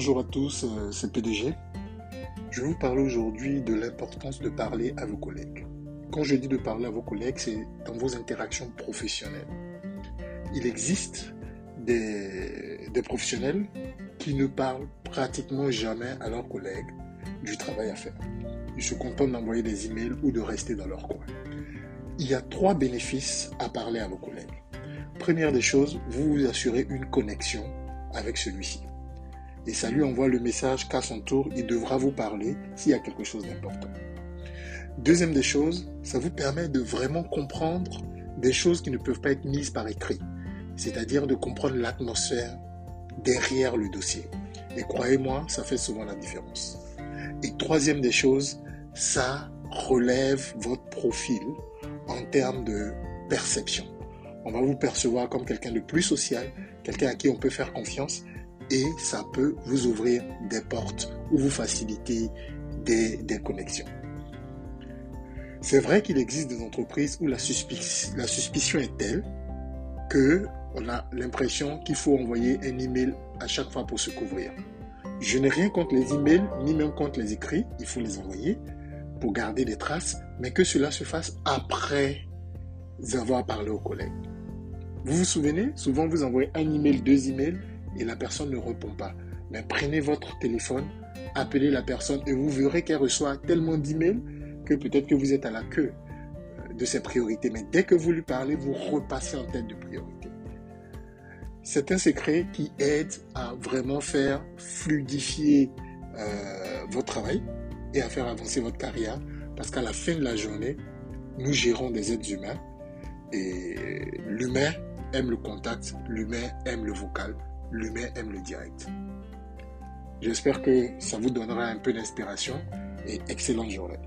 Bonjour à tous, euh, c'est PDG. Je vais vous parler aujourd'hui de l'importance de parler à vos collègues. Quand je dis de parler à vos collègues, c'est dans vos interactions professionnelles. Il existe des, des professionnels qui ne parlent pratiquement jamais à leurs collègues du travail à faire. Ils se contentent d'envoyer des emails ou de rester dans leur coin. Il y a trois bénéfices à parler à vos collègues. Première des choses, vous vous assurez une connexion avec celui-ci. Et ça lui envoie le message qu'à son tour, il devra vous parler s'il y a quelque chose d'important. Deuxième des choses, ça vous permet de vraiment comprendre des choses qui ne peuvent pas être mises par écrit. C'est-à-dire de comprendre l'atmosphère derrière le dossier. Et croyez-moi, ça fait souvent la différence. Et troisième des choses, ça relève votre profil en termes de perception. On va vous percevoir comme quelqu'un de plus social, quelqu'un à qui on peut faire confiance et ça peut vous ouvrir des portes ou vous faciliter des, connexions. C'est vrai qu'il existe des entreprises où la suspicion est telle que on a l'impression qu'il faut envoyer un email à chaque fois pour se couvrir. Je n'ai rien contre les emails, ni même contre les écrits, il faut les envoyer pour garder des traces, mais que cela se fasse après avoir parlé aux collègues. Vous vous souvenez, souvent vous envoyez un email, deux emails, et la personne ne répond pas. Mais prenez votre téléphone, appelez la personne et vous verrez qu'elle reçoit tellement d'emails que peut-être que vous êtes à la queue euh, de ses priorités. Mais dès que vous lui parlez, vous repassez en tête de priorité. C'est un secret qui aide à vraiment faire fluidifier euh, votre travail et à faire avancer votre carrière. Parce qu'à la fin de la journée, nous gérons des êtres humains et l'humain aime le contact, l'humain aime le vocal, l'humain aime le direct. J'espère que ça vous donnera un peu d'inspiration et excellente journée.